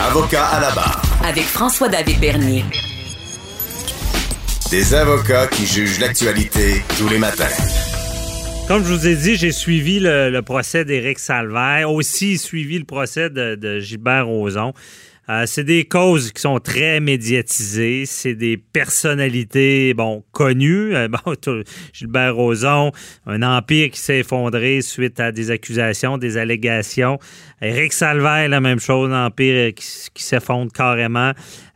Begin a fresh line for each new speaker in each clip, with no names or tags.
Avocat à la barre.
Avec François-David Bernier.
Des avocats qui jugent l'actualité tous les matins.
Comme je vous ai dit, j'ai suivi le, procès d'Éric Salvaire, aussi suivi le procès de, de Gilbert Rozon. Euh, c'est des causes qui sont très médiatisées. C'est des personnalités, bon, connues. Euh, Gilbert Rozon, un empire qui s'est effondré suite à des accusations, des allégations. Éric Salvaire, la même chose, un empire qui, s'effondre carrément.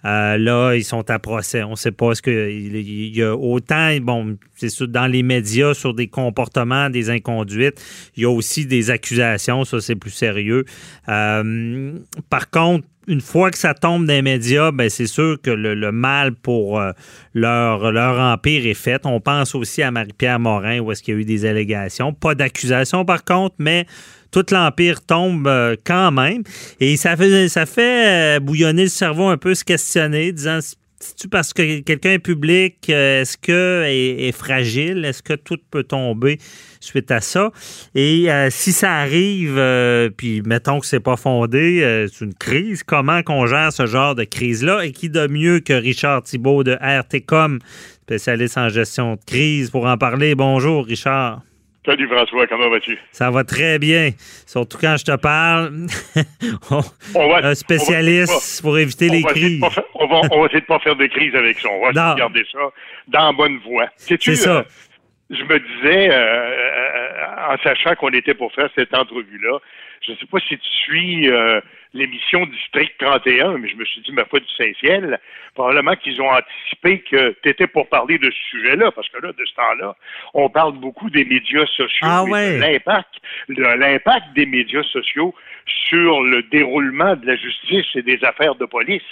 Euh, là, ils sont à procès. On ne sait pas ce que il y a autant, bon, c'est dans les médias sur des comportements, des inconduites. Il y a aussi des accusations, ça c'est plus sérieux. par contre, une fois que ça tombe dans les médias, ben c'est sûr que le, mal pour euh, leur, leur empire est fait. On pense aussi à Marie-Pierre Morin, où est-ce qu'il y a eu des allégations. Pas d'accusations, par contre, mais tout l'empire tombe euh, quand même. Et ça fait, euh, bouillonner le cerveau un peu, se questionner, disant c'est-tu parce que quelqu'un est public, euh, est-ce que est, fragile? Est-ce que tout peut tomber suite à ça? Et si ça arrive, puis mettons que c'est pas fondé, c'est une crise, comment qu'on gère ce genre de crise-là? Et qui de mieux que Richard Thibault de RTCOM, spécialiste en gestion de crise, pour en parler? Bonjour, Richard.
Salut François, comment vas-tu?
Ça va très bien. Surtout quand je te parle, un spécialiste pour éviter les crises.
on, va, essayer de pas faire des crises avec ça. On va de garder ça dans bonne voie.
C'est ça.
Euh, je me disais, euh, euh, en sachant qu'on était pour faire cette entrevue-là, je ne sais pas si tu suis l'émission District 31, mais je me suis dit, ma foi du Saint-Ciel, probablement qu'ils ont anticipé que tu étais pour parler de ce sujet-là, parce que là, de ce temps-là, on parle beaucoup des médias sociaux
ah,
et de l'impact, l'impact des médias sociaux sur le déroulement de la justice et des affaires de police.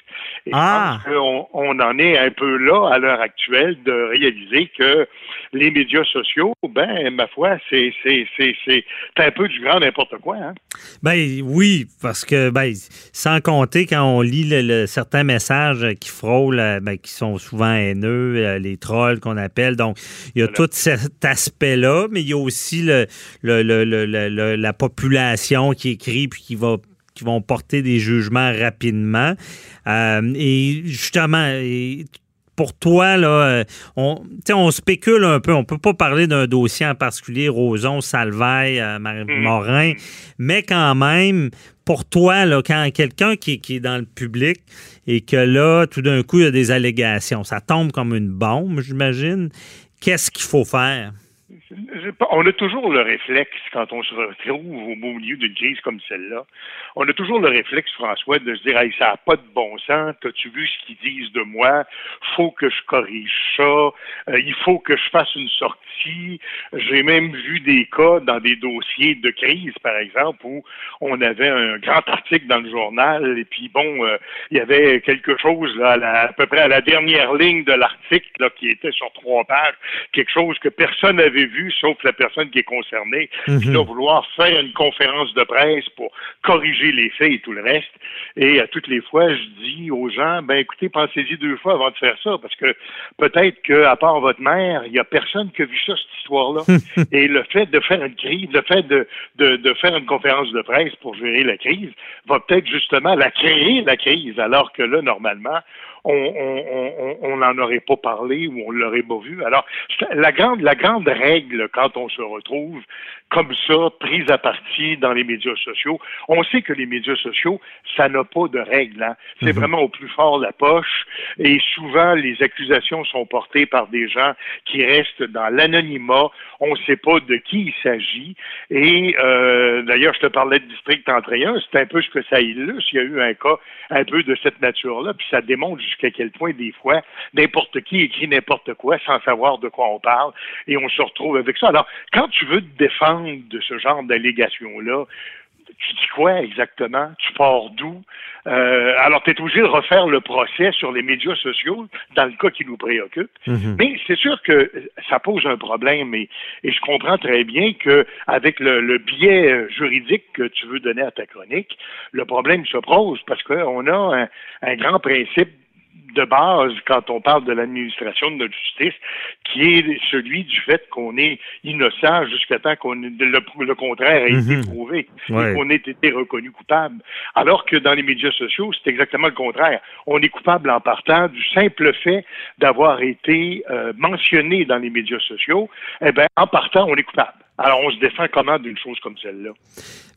Et
ah.
je pense qu'on on en est un peu là, à l'heure actuelle, de réaliser que les médias sociaux, ben, ma foi, c'est, c'est, c'est, c'est un peu du grand n'importe quoi. Hein?
Ben oui, parce que ben, sans compter quand on lit certains messages qui frôlent, euh, ben, qui sont souvent haineux, euh, les trolls qu'on appelle. Donc, il y a tout cet aspect-là, mais il y a aussi le, la population qui écrit puis qui va qui vont porter des jugements rapidement. Euh, et justement, pour toi, là, euh, on, on spécule un peu. On peut pas parler d'un dossier en particulier, Roson, Salvaille, euh, mm. Morin, mais quand même, pour toi, là, quand quelqu'un qui, qui, est dans le public et que là, tout d'un coup, il y a des allégations, ça tombe comme une bombe, j'imagine. Qu'est-ce qu'il faut faire?
On a toujours le réflexe, quand on se retrouve au milieu d'une crise comme celle-là, on a toujours le réflexe, François, de se dire hey, ça n'a pas de bon sens, as-tu vu ce qu'ils disent de moi? Faut que je corrige ça, euh, il faut que je fasse une sortie. J'ai même vu des cas dans des dossiers de crise, par exemple, où on avait un grand article dans le journal, et puis bon, euh, il y avait quelque chose là, à, peu près à la dernière ligne de l'article qui était sur trois pages, quelque chose que personne n'avait vu sauf la personne qui est concernée, qui mhm. doit vouloir faire une conférence de presse pour corriger les faits et tout le reste. Et à toutes les fois, je dis aux gens, ben écoutez, pensez-y deux fois avant de faire ça, parce que peut-être qu'à part votre mère, il n'y a personne qui a vu ça, cette histoire-là. et le fait de faire une crise, le fait de, de, de faire une conférence de presse pour gérer la crise, va peut-être justement la créer, la crise, alors que là, normalement, on n'en aurait pas parlé ou on l'aurait pas vu. Alors, la grande, la grande règle quand on se retrouve comme ça, prise à partie dans les médias sociaux, on sait que les médias sociaux, ça n'a pas de règle. Hein. C'est mhm. vraiment au plus fort la poche. Et souvent, les accusations sont portées par des gens qui restent dans l'anonymat. On ne sait pas de qui il s'agit. Et euh, d'ailleurs, je te parlais de District 31, c'est un peu ce que ça illustre. Il y a eu un cas un peu de cette nature-là, puis ça démontre jusqu'à quel point, des fois, n'importe qui écrit n'importe quoi sans savoir de quoi on parle, et on se retrouve avec ça. Alors, quand tu veux te défendre de ce genre d'allégations-là, tu dis quoi exactement? Tu pars d'où? Euh, alors, tu es obligé de refaire le procès sur les médias sociaux, dans le cas qui nous préoccupe. Mhm. Mais c'est sûr que ça pose un problème et, et je comprends très bien que avec le, le, biais juridique que tu veux donner à ta chronique, le problème se pose parce qu'on a un, un grand principe de base quand on parle de l'administration de notre justice, qui est celui du fait qu'on est innocent jusqu'à temps qu'on le, le, contraire ait été
Mhm.
prouvé
Ouais.
et qu'on ait été reconnu coupable. Alors que dans les médias sociaux, c'est exactement le contraire. On est coupable en partant du simple fait d'avoir été euh, mentionné dans les médias sociaux. Eh bien, en partant, on est coupable. Alors, on se défend comment d'une chose comme celle-là?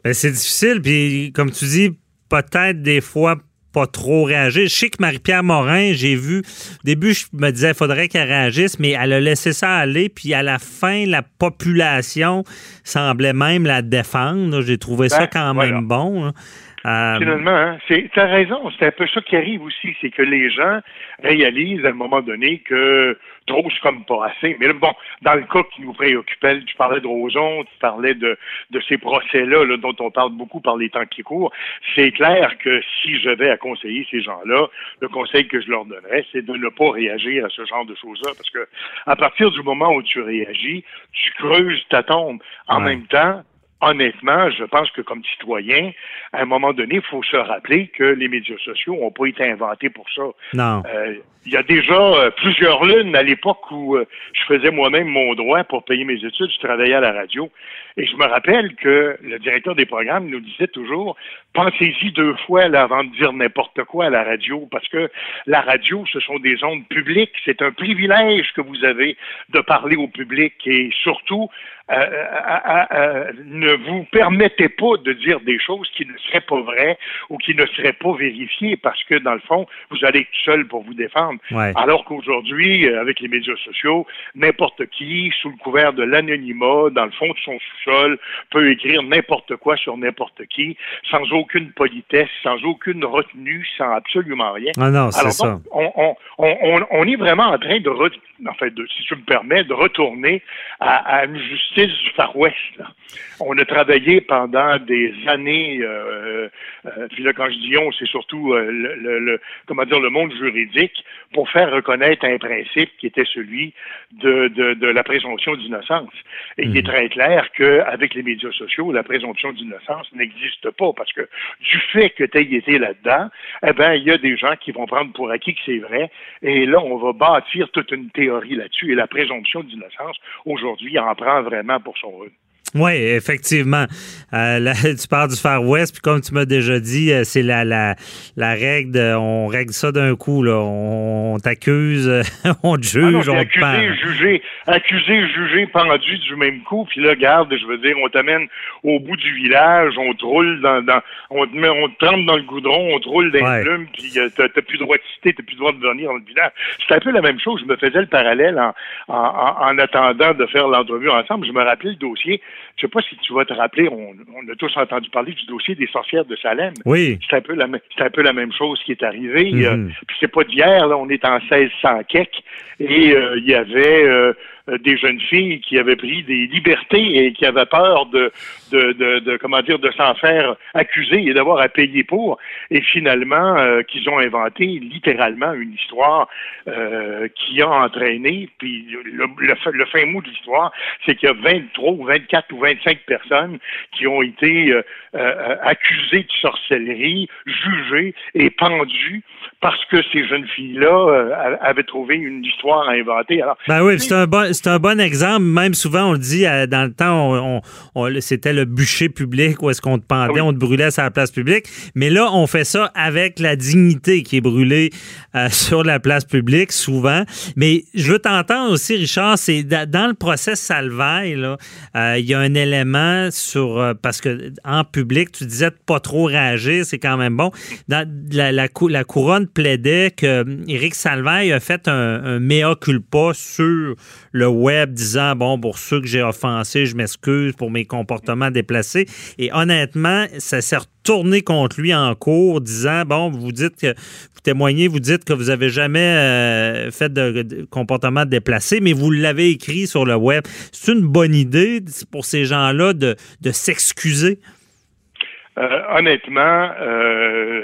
Ben, c'est difficile, puis comme tu dis, peut-être des fois pas trop réagir. Je sais que Marie-Pierre Morin, j'ai vu, au début, je me disais, il faudrait qu'elle réagisse, mais elle a laissé ça aller, puis à la fin, la population semblait même la défendre. J'ai trouvé ça
Ben,
quand
voilà.
même bon. hein. Euh,
Finalement, hein, c'est, t'as raison, c'est un peu ça qui arrive aussi, c'est que les gens réalisent à un moment donné que trop c'est comme pas assez. Mais là, bon, dans le cas qui nous préoccupait, tu parlais de Roson, tu parlais de, de ces procès-là là, dont on parle beaucoup par les temps qui courent. C'est clair que si je vais à conseiller ces gens-là, le conseil que je leur donnerais, c'est de ne pas réagir à ce genre de choses-là, parce que à partir du moment où tu réagis, tu creuses ta tombe. En
Ouais.
même temps, honnêtement, je pense que comme citoyen, à un moment donné, il faut se rappeler que les médias sociaux n'ont pas été inventés pour ça.
non.
Euh, il y a déjà euh, plusieurs lunes à l'époque où euh, je faisais moi-même mon droit pour payer mes études, je travaillais à la radio. Et je me rappelle que le directeur des programmes nous disait toujours pensez-y deux fois là, avant de dire n'importe quoi à la radio, parce que la radio, ce sont des ondes publiques. C'est un privilège que vous avez de parler au public et surtout euh, euh, euh, ne vous permettez pas de dire des choses qui ne seraient pas vraies ou qui ne seraient pas vérifiées parce que, dans le fond, vous allez être seul pour vous défendre.
Ouais.
Alors qu'aujourd'hui, avec les médias sociaux, n'importe qui, sous le couvert de l'anonymat, dans le fond de son sous-sol, peut écrire n'importe quoi sur n'importe qui, sans aucune politesse, sans aucune retenue, sans absolument rien.
Ah non, c'est ça.
on, on, on, on- on est vraiment en train de, re- si tu me permets, de retourner à, à une justice du Far West. là. On a travaillé pendant des années, euh, euh, puis là, quand je dis on, c'est surtout euh, le, le- le- comment dire, le monde juridique pour faire reconnaître un principe qui était celui de, de, de la présomption d'innocence. Et il est très clair qu'avec les médias sociaux, la présomption d'innocence n'existe pas parce que du fait que tu aies été là-dedans, eh ben, il y a des gens qui vont prendre pour acquis que c'est vrai. Et là, on va bâtir toute une théorie là-dessus. Et la présomption d'innocence, aujourd'hui, en prend vraiment pour son rôle.
Oui, effectivement. Euh, là, tu parles du Far West, puis comme tu m'as déjà dit, euh, c'est la, la, la règle, de- on règle ça d'un coup. Là. On, t'accuse, on te
Ah non,
juge, on te
accusé,
parle.
jugé, accusé, jugé, pendu du même coup, puis là, garde, je veux dire, on t'amène au bout du village, on te roule dans, dans on te met, on te trempe dans le goudron, on te roule dans
Ouais.
les plumes, puis euh, t'as t'as plus le droit de citer, t'as plus le droit de venir dans le village. C'est un peu la même chose. Je me faisais le parallèle en, en, en- en attendant de faire l'entrevue ensemble. Je me rappelais le dossier. Je sais pas si tu vas te rappeler, on, on a tous entendu parler du dossier des sorcières de Salem.
Oui.
C'est un peu la, un peu la même chose qui est arrivée. Euh, puis c'est pas d'hier, là, on est en 1600 quelques, et euh, il y avait euh, des jeunes filles qui avaient pris des libertés et qui avaient peur de, de, de, de comment dire, de s'en faire accuser et d'avoir à payer pour, et finalement euh, qu'ils ont inventé littéralement une histoire euh, qui a entraîné, puis le, le, fin- le fin mot de l'histoire, c'est qu'il y a 23 ou 24 ou 25 personnes qui ont été euh, euh, accusées de sorcellerie, jugées et pendues parce que ces jeunes filles-là euh, avaient trouvé une histoire à inventer. Alors,
Ben oui, c'est un bon, c'est un bon exemple. Même souvent, on le dit euh, dans le temps, on, on- on- c'était le bûcher public où est-ce qu'on te pendait,
Ah oui.
on te brûlait sur la place publique. Mais là, on fait ça avec la dignité qui est brûlée euh, sur la place publique souvent. Mais je veux t'entendre aussi, Richard, c'est da- dans le procès Salvaille, là, euh, il y a un élément sur euh, parce que en public, tu disais de pas trop réagir, c'est quand même bon. Dans la, la, cou- la couronne plaidait que hum, Éric Salvaille a fait un, un mea culpa sur le web, disant bon pour ceux que j'ai offensés, je m'excuse pour mes comportements déplacés. Et honnêtement, ça s'est retourné contre lui en cours, disant bon, vous dites que vous témoignez, vous dites que vous avez jamais euh, fait de, comportement déplacé, mais vous l'avez écrit sur le web. C'est une bonne idée pour ces gens-là de, de s'excuser?
Euh, honnêtement, euh,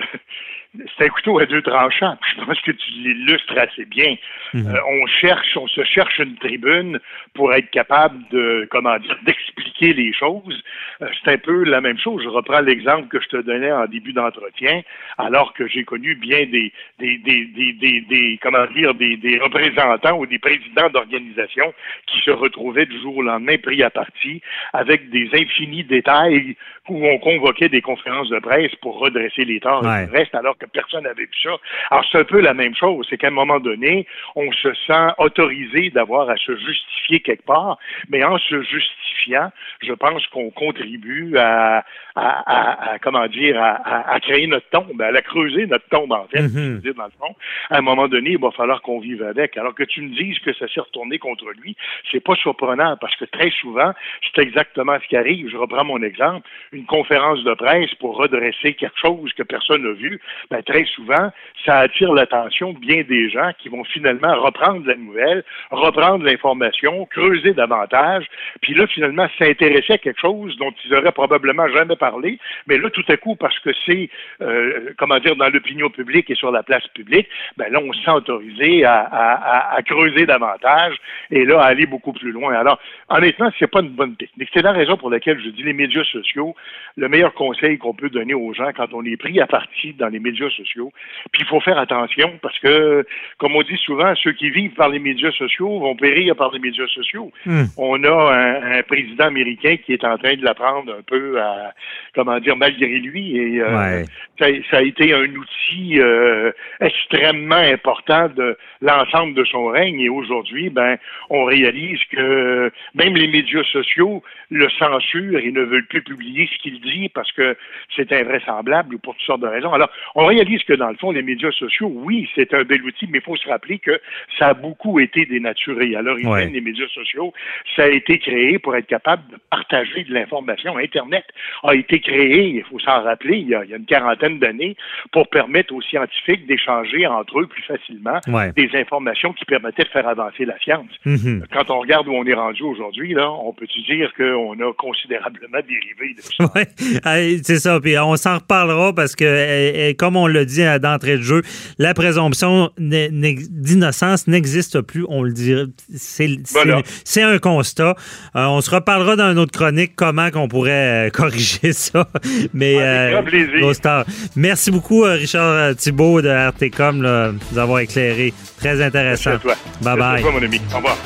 c'est un couteau à deux tranchants. Je pense que tu l'illustres assez bien. Mhm. Euh, on cherche, on se cherche une tribune pour être capable de, comment dire, d'expliquer les choses. Euh, c'est un peu la même chose. Je reprends l'exemple que je te donnais en début d'entretien, alors que j'ai connu bien des, des, des, des, des, comment dire, des, représentants ou des présidents d'organisations qui se retrouvaient du jour au lendemain pris à partie avec des infinis détails où on convoquait des conférences de presse pour redresser les torts et le reste, alors que personne n'avait vu ça. Alors, c'est un peu la même chose. C'est qu'à un moment donné, on se sent autorisé d'avoir à se justifier quelque part, mais en se justifiant, je pense qu'on contribue à, à, comment dire, à, créer notre tombe, à la creuser, notre tombe, en fait, mm dans le fond. À un moment donné, il va falloir qu'on vive avec. Alors que tu me dises que ça s'est retourné contre lui, c'est pas surprenant, parce que très souvent, c'est exactement ce qui arrive. Je reprends mon exemple. Une conférence de presse pour redresser quelque chose que personne n'a vu, ben, très souvent, ça attire l'attention bien des gens qui vont finalement reprendre la nouvelle, reprendre l'information, creuser davantage, puis là, finalement, s'intéresser à quelque chose dont ils auraient probablement jamais parlé, mais là, tout à coup, parce que c'est, euh, comment dire, dans l'opinion publique et sur la place publique, ben là, on se sent autorisé à, creuser davantage et là, à aller beaucoup plus loin. Alors, honnêtement, c'est pas une bonne technique. C'est la raison pour laquelle je dis les médias sociaux, le meilleur conseil qu'on peut donner aux gens quand on est pris à partie dans les médias sociaux, puis il faut faire attention parce que, comme on dit souvent, ceux qui vivent par les médias sociaux vont périr par les médias sociaux. Hmm. On a un, président américain qui est en train de l'apprendre un peu à, comment dire, malgré lui. Et euh, ça, a été un outil euh, extrêmement important de l'ensemble de son règne. Et aujourd'hui, ben, on réalise que même les médias sociaux le censurent et ne veulent plus publier ce qu'il dit parce que c'est invraisemblable pour toutes sortes de raisons. Alors, on réalise que dans le fond, les médias sociaux, oui, c'est un bel outil, mais il faut se rappeler que ça a beaucoup été dénaturé. À l'origine, les médias sociaux, ça a été créé pour être capable de partager de l'information. Internet a été créé, il faut s'en rappeler, il y, a, une quarantaine d'années, pour permettre aux scientifiques d'échanger entre eux plus facilement des informations qui permettaient de faire avancer la science. Mm-hmm. Quand on regarde où on est rendu aujourd'hui, là, on peut dire qu'on a considérablement dérivé de ça.
Oui, c'est ça. Puis on s'en reparlera parce que, comme on dit d'entrée de jeu, la présomption d'innocence n'existe plus. On le dit. C'est un constat. Euh, on se reparlera dans une autre chronique comment qu'on pourrait euh, corriger ça. Mais
euh,
Merci beaucoup, Richard Thibault de RTCOM, de nous avoir éclairé. Très intéressant.
Merci à toi.
Bye bye.
mon ami. Au revoir.